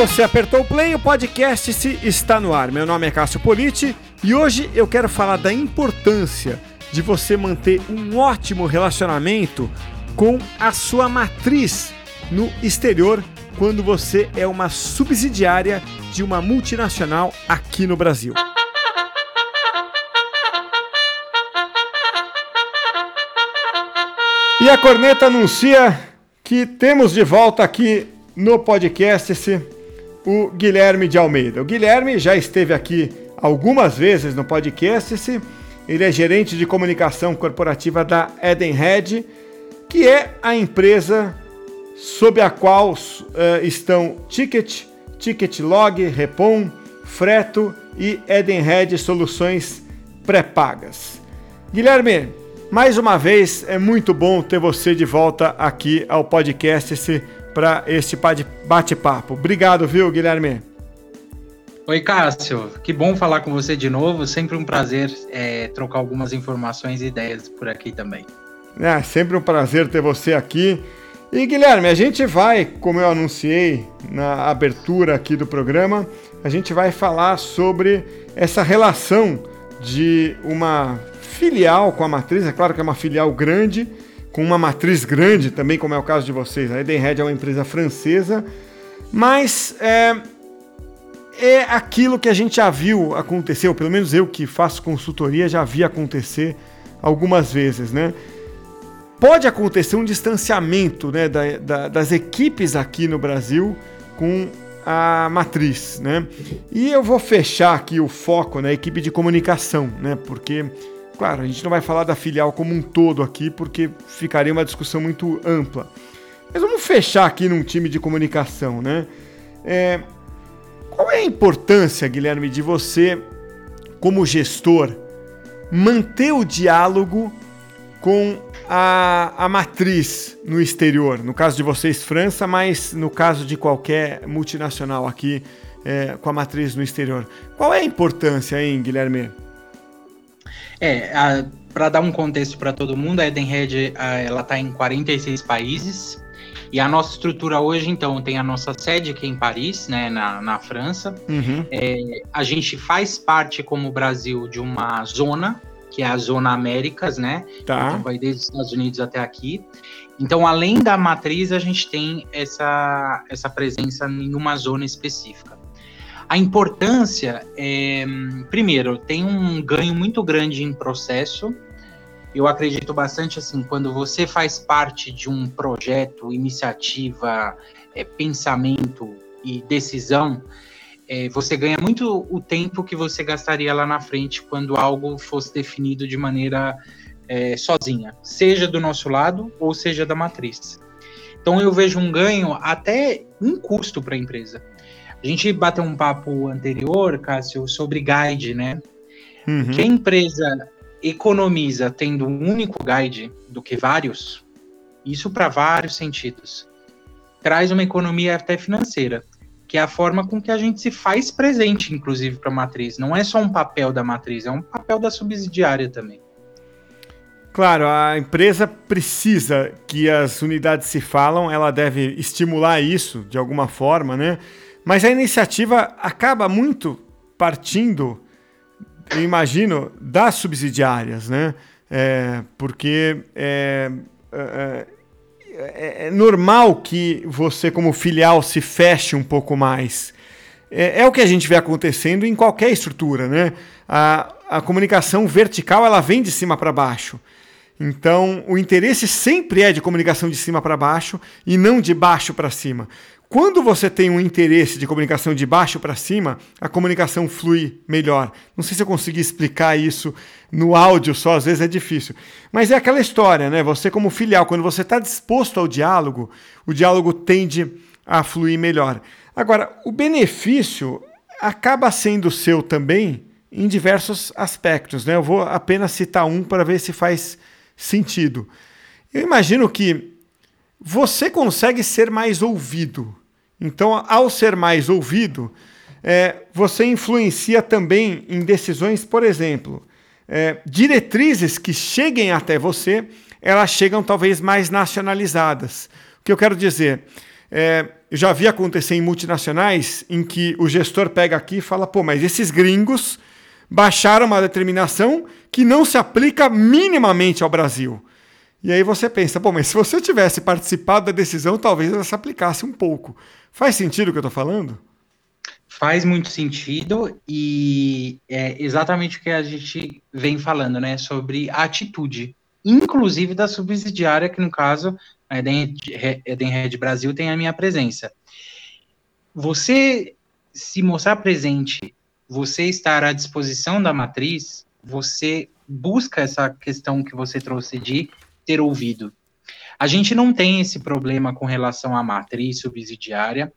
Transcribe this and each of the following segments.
Você apertou o play, o podcast se está no ar. Meu nome é Cássio Politi e hoje eu quero falar da importância de você manter um ótimo relacionamento com a sua matriz no exterior quando você é uma subsidiária de uma multinacional aqui no Brasil. E a corneta anuncia que temos de volta aqui no podcast esse o Guilherme de Almeida. O Guilherme já esteve aqui algumas vezes no podcast. Esse, ele é gerente de comunicação corporativa da Edenred, que é a empresa sob a qual uh, estão Ticket, Ticketlog, Repom, Freto e Edenred Soluções Pré-Pagas. Guilherme, mais uma vez é muito bom ter você de volta aqui ao podcast. Esse para este bate-papo. Obrigado, viu, Guilherme? Oi, Cássio. Que bom falar com você de novo. Sempre um prazer é, trocar algumas informações e ideias por aqui também. É, sempre um prazer ter você aqui. E Guilherme, a gente vai, como eu anunciei na abertura aqui do programa, a gente vai falar sobre essa relação de uma filial com a matriz. É claro que é uma filial grande, com uma matriz grande também, como é o caso de vocês. A Edenred é uma empresa francesa, mas é, é aquilo que a gente já viu acontecer, ou pelo menos eu que faço consultoria já vi acontecer algumas vezes, né? Pode acontecer um distanciamento né, da, da, das equipes aqui no Brasil com a matriz, né? E eu vou fechar aqui o foco na equipe de comunicação, né? Porque Claro, a gente não vai falar da filial como um todo aqui, porque ficaria uma discussão muito ampla. Mas vamos fechar aqui num time de comunicação, né? É, qual é a importância, Guilherme, de você, como gestor, manter o diálogo com a, a matriz no exterior? No caso de vocês, França, mas no caso de qualquer multinacional aqui é, com a matriz no exterior. Qual é a importância, hein, Guilherme? É, para dar um contexto para todo mundo, a Edenred ela está em 46 países. E a nossa estrutura hoje, então, tem a nossa sede aqui em Paris, né, na, na França. Uhum. É, a gente faz parte, como Brasil, de uma zona, que é a Zona Américas, né? Tá. Então, vai desde os Estados Unidos até aqui. Então, além da matriz, a gente tem essa, essa presença em uma zona específica. A importância, é, primeiro, tem um ganho muito grande em processo. Eu acredito bastante assim, quando você faz parte de um projeto, iniciativa, é, pensamento e decisão, é, você ganha muito o tempo que você gastaria lá na frente quando algo fosse definido de maneira é, sozinha, seja do nosso lado ou seja da matriz. Então eu vejo um ganho até em custo para a empresa. A gente bateu um papo anterior, Cássio, sobre guide, né? Uhum. Que a empresa economiza tendo um único guide do que vários, isso para vários sentidos. Traz uma economia até financeira, que é a forma com que a gente se faz presente, inclusive, para a matriz. Não é só um papel da matriz, é um papel da subsidiária também. Claro, a empresa precisa que as unidades se falam, ela deve estimular isso de alguma forma, né? Mas a iniciativa acaba muito partindo, eu imagino, das subsidiárias, né? É, porque é, é, é, é, normal que você, como filial, se feche um pouco mais. É, é, o que a gente vê acontecendo em qualquer estrutura, né? A, a comunicação vertical ela vem de cima para baixo. Então, o interesse sempre é de comunicação de cima para baixo e não de baixo para cima. Quando você tem um interesse de comunicação de baixo para cima, a comunicação flui melhor. Não sei se eu consegui explicar isso no áudio só, às vezes é difícil. Mas é aquela história, né? Você, como filial, quando você está disposto ao diálogo, o diálogo tende a fluir melhor. Agora, o benefício acaba sendo seu também em diversos aspectos, né? Eu vou apenas citar um para ver se faz sentido. Eu imagino que você consegue ser mais ouvido então, ao ser mais ouvido, é, você influencia também em decisões, por exemplo, é, diretrizes que cheguem até você, elas chegam talvez mais nacionalizadas. O que eu quero dizer? É, eu já vi acontecer em multinacionais em que o gestor pega aqui e fala: pô, mas esses gringos baixaram uma determinação que não se aplica minimamente ao Brasil. E aí você pensa, bom, mas se você tivesse participado da decisão, talvez ela se aplicasse um pouco. Faz sentido o que eu estou falando? Faz muito sentido e é exatamente o que a gente vem falando, né, sobre a atitude, inclusive da subsidiária, que no caso, a Edenred Brasil tem a minha presença. Você se mostrar presente, você estar à disposição da matriz, você busca essa questão que você trouxe de ter ouvido. A gente não tem esse problema com relação à matriz subsidiária,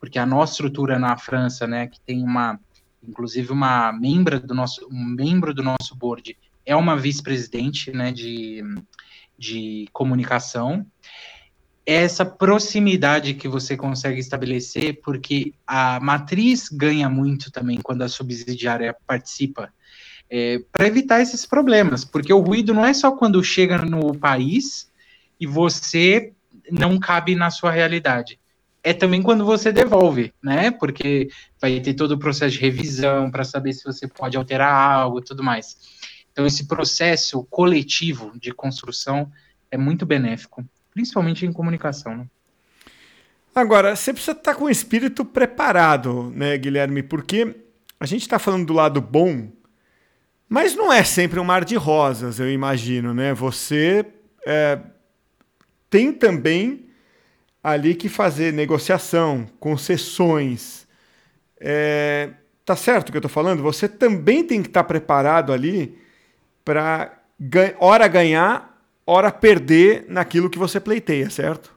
porque a nossa estrutura na França, né, que tem uma, inclusive uma membro do nosso, um membro do nosso board é uma vice-presidente, né, de, de comunicação. Essa proximidade que você consegue estabelecer, porque a matriz ganha muito também quando a subsidiária participa é, para evitar esses problemas, porque o ruído não é só quando chega no país e você não cabe na sua realidade. É também quando você devolve, né? Porque vai ter todo o processo de revisão para saber se você pode alterar algo e tudo mais. Então, esse processo coletivo de construção é muito benéfico, principalmente em comunicação. Né? Agora, você precisa estar com o espírito preparado, né, Guilherme? Porque a gente está falando do lado bom mas não é sempre um mar de rosas, eu imagino, né? Você é, tem também ali que fazer negociação, concessões. É, tá certo o que eu estou falando? Você também tem que estar tá preparado ali para hora ganhar, hora perder naquilo que você pleiteia, certo?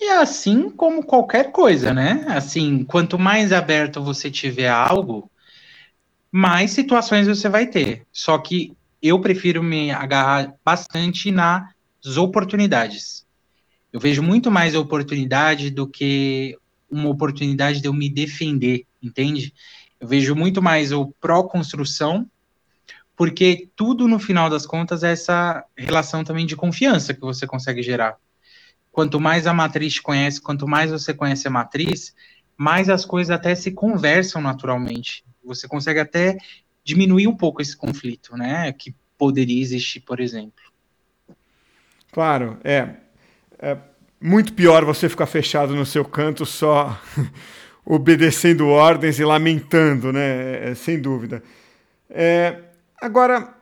E é assim como qualquer coisa, né? Assim, quanto mais aberto você tiver algo, mais situações você vai ter. Só que eu prefiro me agarrar bastante nas oportunidades. Eu vejo muito mais oportunidade do que uma oportunidade de eu me defender, entende? Eu vejo muito mais o pró-construção, porque tudo no final das contas é essa relação também de confiança que você consegue gerar. Quanto mais a matriz conhece, quanto mais você conhece a matriz, mais as coisas até se conversam naturalmente. Você consegue até diminuir um pouco esse conflito, né? Que poderia existir, por exemplo. Claro, é. é muito pior você ficar fechado no seu canto só obedecendo ordens e lamentando, né? É, sem dúvida. É, agora,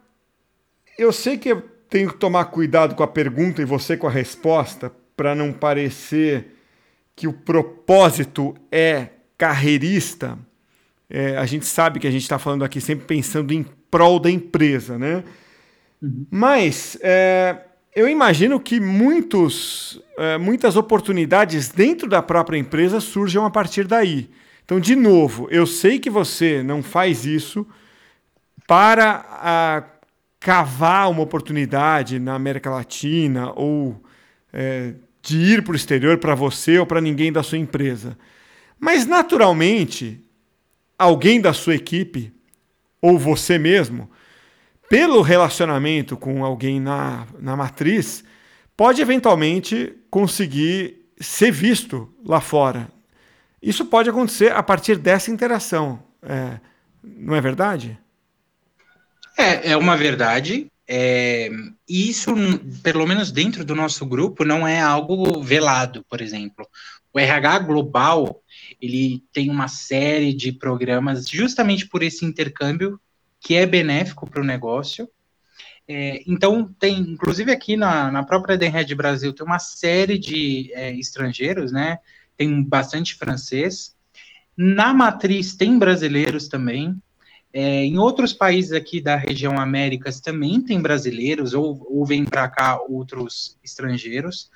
eu sei que eu tenho que tomar cuidado com a pergunta e você com a resposta para não parecer que o propósito é carreirista é, a gente sabe que a gente está falando aqui sempre pensando em prol da empresa, né? Uhum. Mas é, eu imagino que muitos, é, muitas oportunidades dentro da própria empresa surjam a partir daí. Então, de novo, eu sei que você não faz isso para a, cavar uma oportunidade na América Latina ou é, de ir para o exterior para você ou para ninguém da sua empresa. Mas, naturalmente, alguém da sua equipe ou você mesmo, pelo relacionamento com alguém na, na matriz, pode eventualmente conseguir ser visto lá fora. Isso pode acontecer a partir dessa interação. É, não é verdade? É, é uma verdade. É, isso, pelo menos dentro do nosso grupo, não é algo velado, por exemplo. O RH global ele tem uma série de programas justamente por esse intercâmbio que é benéfico para o negócio. É, então, tem, inclusive aqui na, na própria Denred Brasil, tem uma série de é, estrangeiros, né? Tem bastante francês. Na matriz tem brasileiros também. É, em outros países aqui da região Américas também tem brasileiros, ou, ou vêm para cá outros estrangeiros.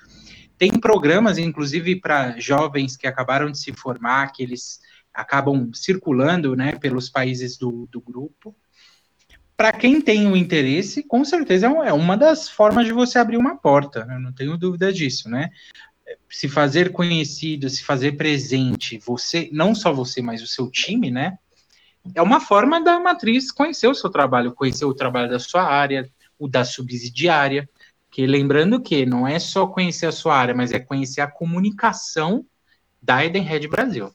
Tem programas, inclusive, para jovens que acabaram de se formar, que eles acabam circulando né, pelos países do, do grupo. Para quem tem o interesse, com certeza é, é uma das formas de você abrir uma porta, eu não tenho dúvida disso, né? Se fazer conhecido, se fazer presente, você, não só você, mas o seu time, né? É uma forma da matriz conhecer o seu trabalho, conhecer o trabalho da sua área, o da subsidiária, Que lembrando que não é só conhecer a sua área, mas é conhecer a comunicação da Edenred Brasil.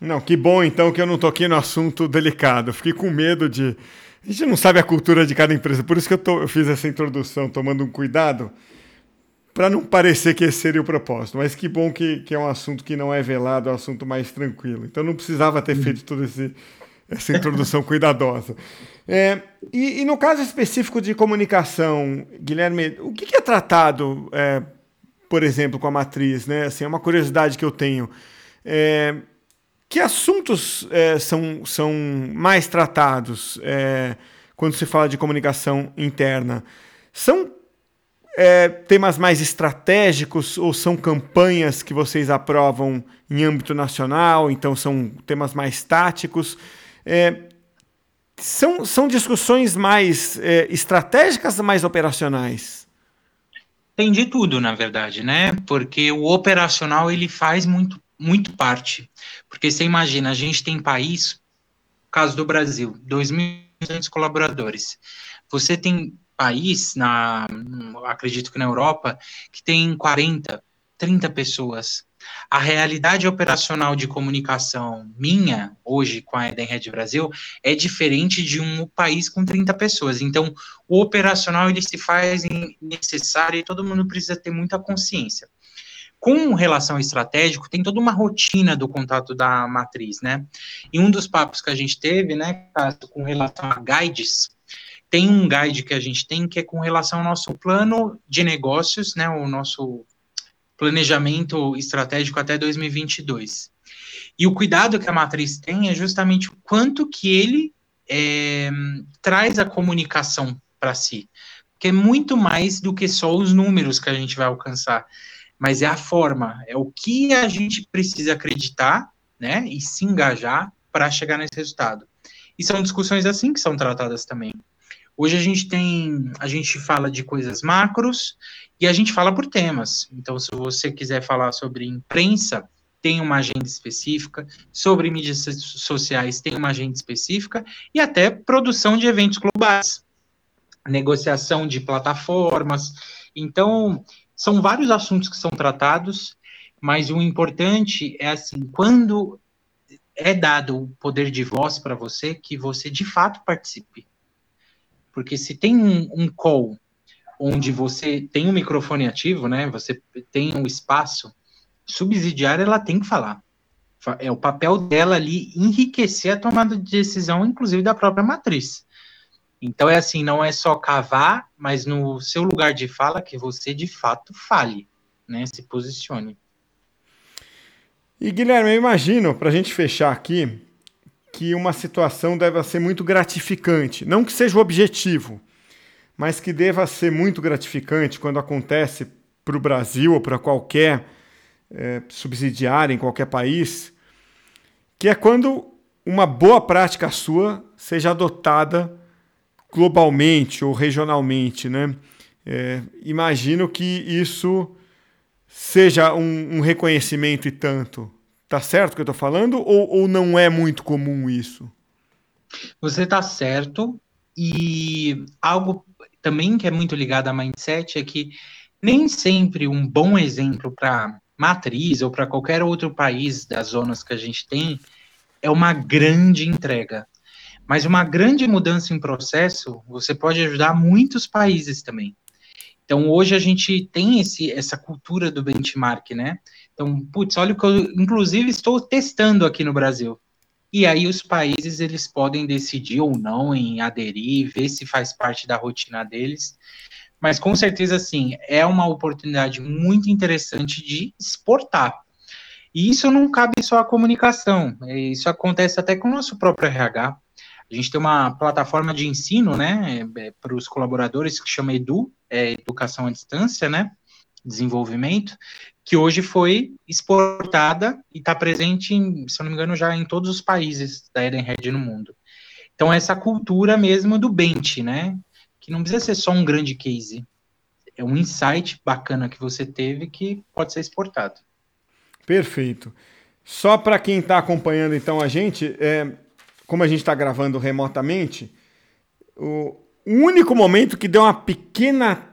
Não, que bom então que eu não toquei no assunto delicado. Fiquei com medo de. A gente não sabe a cultura de cada empresa, por isso que eu, tô, eu fiz essa introdução, tomando um cuidado, para não parecer que esse seria o propósito. Mas que bom que, que é um assunto que não é velado, é um assunto mais tranquilo. Então não precisava ter feito toda essa introdução cuidadosa. É, e, e, no caso específico de comunicação, Guilherme, o que, que é tratado, é, por exemplo, com a matriz? Né? Assim, é uma curiosidade que eu tenho. É, que assuntos é, são, são mais tratados é, quando se fala de comunicação interna? São é, temas mais estratégicos ou são campanhas que vocês aprovam em âmbito nacional? Então são temas mais táticos? É, são, são discussões mais é, estratégicas ou mais operacionais? Tem de tudo, na verdade, né? Porque o operacional ele faz muito muito parte. Porque você imagina, a gente tem país, caso do Brasil, 2.200 colaboradores. Você tem país, na, acredito que na Europa, que tem 40, 30 pessoas. A realidade operacional de comunicação minha, hoje com a Edenred Brasil, é diferente de um país com 30 pessoas. Então, o operacional ele se faz necessário e todo mundo precisa ter muita consciência. Com relação ao estratégico, tem toda uma rotina do contato da matriz, né? E um dos papos que a gente teve, né, com relação a guides, tem um guide que a gente tem que é com relação ao nosso plano de negócios, né, o nosso planejamento estratégico até 2022. E o cuidado que a matriz tem é justamente o quanto que ele é, traz a comunicação para si, que é muito mais do que só os números que a gente vai alcançar mas é a forma, é o que a gente precisa acreditar, né, e se engajar para chegar nesse resultado. E são discussões assim que são tratadas também. Hoje a gente tem, a gente fala de coisas macros e a gente fala por temas. Então, se você quiser falar sobre imprensa, tem uma agenda específica, sobre mídias sociais tem uma agenda específica e até produção de eventos globais, negociação de plataformas. Então, são vários assuntos que são tratados, mas o importante é assim, quando é dado o poder de voz para você, que você de fato participe. Porque se tem um, um call onde você tem um microfone ativo, né? Você tem um espaço subsidiário, ela tem que falar. É o papel dela ali enriquecer a tomada de decisão, inclusive da própria matriz. Então é assim, não é só cavar, mas no seu lugar de fala que você de fato fale, né? Se posicione. E Guilherme, eu imagino, para a gente fechar aqui, que uma situação deve ser muito gratificante. Não que seja o objetivo, mas que deva ser muito gratificante quando acontece para o Brasil ou para qualquer é, subsidiária em qualquer país, que é quando uma boa prática sua seja adotada globalmente ou regionalmente, né? É, imagino que isso seja um, um, reconhecimento e tanto. Tá certo o que eu estou falando ou, ou não é muito comum isso? Você está certo e algo também que é muito ligado a mindset é que nem sempre um bom exemplo para matriz ou para qualquer outro país das zonas que a gente tem é uma grande entrega. Mas uma grande mudança em processo, você pode ajudar muitos países também. Então, hoje a gente tem esse, essa cultura do benchmark, né? Então, putz, olha o que eu, inclusive, estou testando aqui no Brasil. E aí os países, eles podem decidir ou não em aderir, ver se faz parte da rotina deles. Mas, com certeza, assim, é uma oportunidade muito interessante de exportar. E isso não cabe só à comunicação, isso acontece até com o nosso próprio RH. A gente tem uma plataforma de ensino, né, é, para os colaboradores que chama Edu, é Educação à Distância, né, Desenvolvimento, que hoje foi exportada e está presente, em, se eu não me engano, já em todos os países da Edenred no mundo. Então, essa cultura mesmo do bench, né, que não precisa ser só um grande case, é um insight bacana que você teve que pode ser exportado. Perfeito. Só para quem está acompanhando então a gente, é, como a gente está gravando remotamente, o único momento que deu uma pequena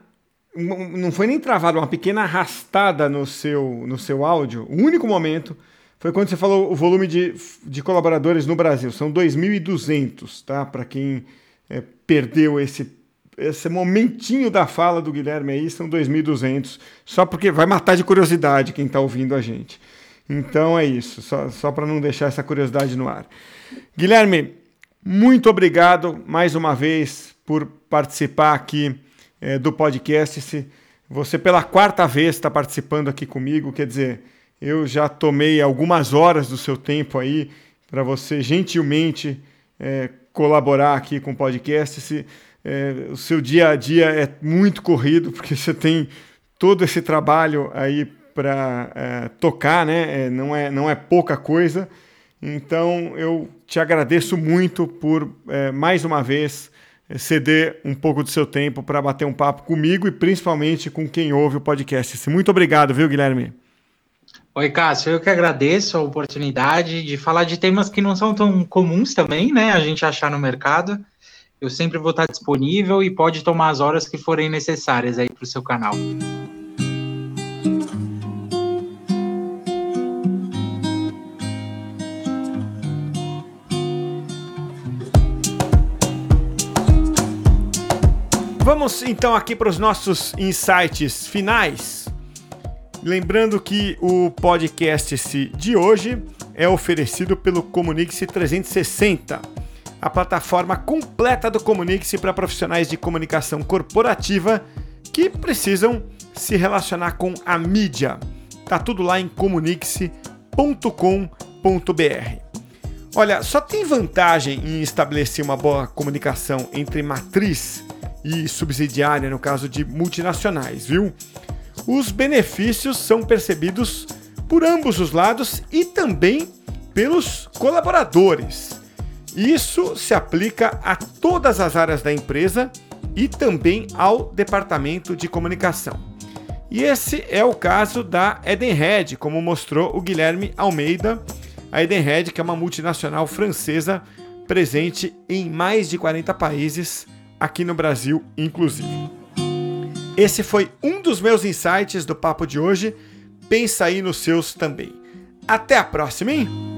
não foi nem travado, uma pequena arrastada no seu, no seu áudio. O único momento foi quando você falou o volume de, de colaboradores no Brasil. São 2.200, tá? Para quem é, perdeu esse, esse momentinho da fala do Guilherme aí, são 2.200. Só porque vai matar de curiosidade quem está ouvindo a gente. Então é isso, só, só para não deixar essa curiosidade no ar. Guilherme, muito obrigado mais uma vez por participar aqui é, do podcast. Se você pela quarta vez está participando aqui comigo, quer dizer, eu já tomei algumas horas do seu tempo aí para você gentilmente é, colaborar aqui com o podcast. Se, é, o seu dia a dia é muito corrido, porque você tem todo esse trabalho aí para é, tocar, né? Não, é, não é pouca coisa. Então eu te agradeço muito por mais uma vez ceder um pouco do seu tempo para bater um papo comigo e principalmente com quem ouve o podcast. Muito obrigado, viu, Guilherme? Oi, Cássio, eu que agradeço a oportunidade de falar de temas que não são tão comuns também, né? A gente achar no mercado. Eu sempre vou estar disponível e pode tomar as horas que forem necessárias aí para o seu canal. Vamos então aqui para os nossos insights finais. Lembrando que o podcast de hoje é oferecido pelo Comunique-se 360, a plataforma completa do Comunique-se para profissionais de comunicação corporativa que precisam se relacionar com a mídia. Tá tudo lá em comunique-se.com.br. Olha, só tem vantagem em estabelecer uma boa comunicação entre matriz e subsidiária no caso de multinacionais, viu? Os benefícios são percebidos por ambos os lados e também pelos colaboradores. Isso se aplica a todas as áreas da empresa e também ao departamento de comunicação. E esse é o caso da Edenred, como mostrou o Guilherme Almeida. A Edenred, que é uma multinacional francesa presente em mais de 40 países aqui no Brasil, inclusive. Esse foi um dos meus insights do papo de hoje. Pensa aí nos seus também. Até a próxima, hein?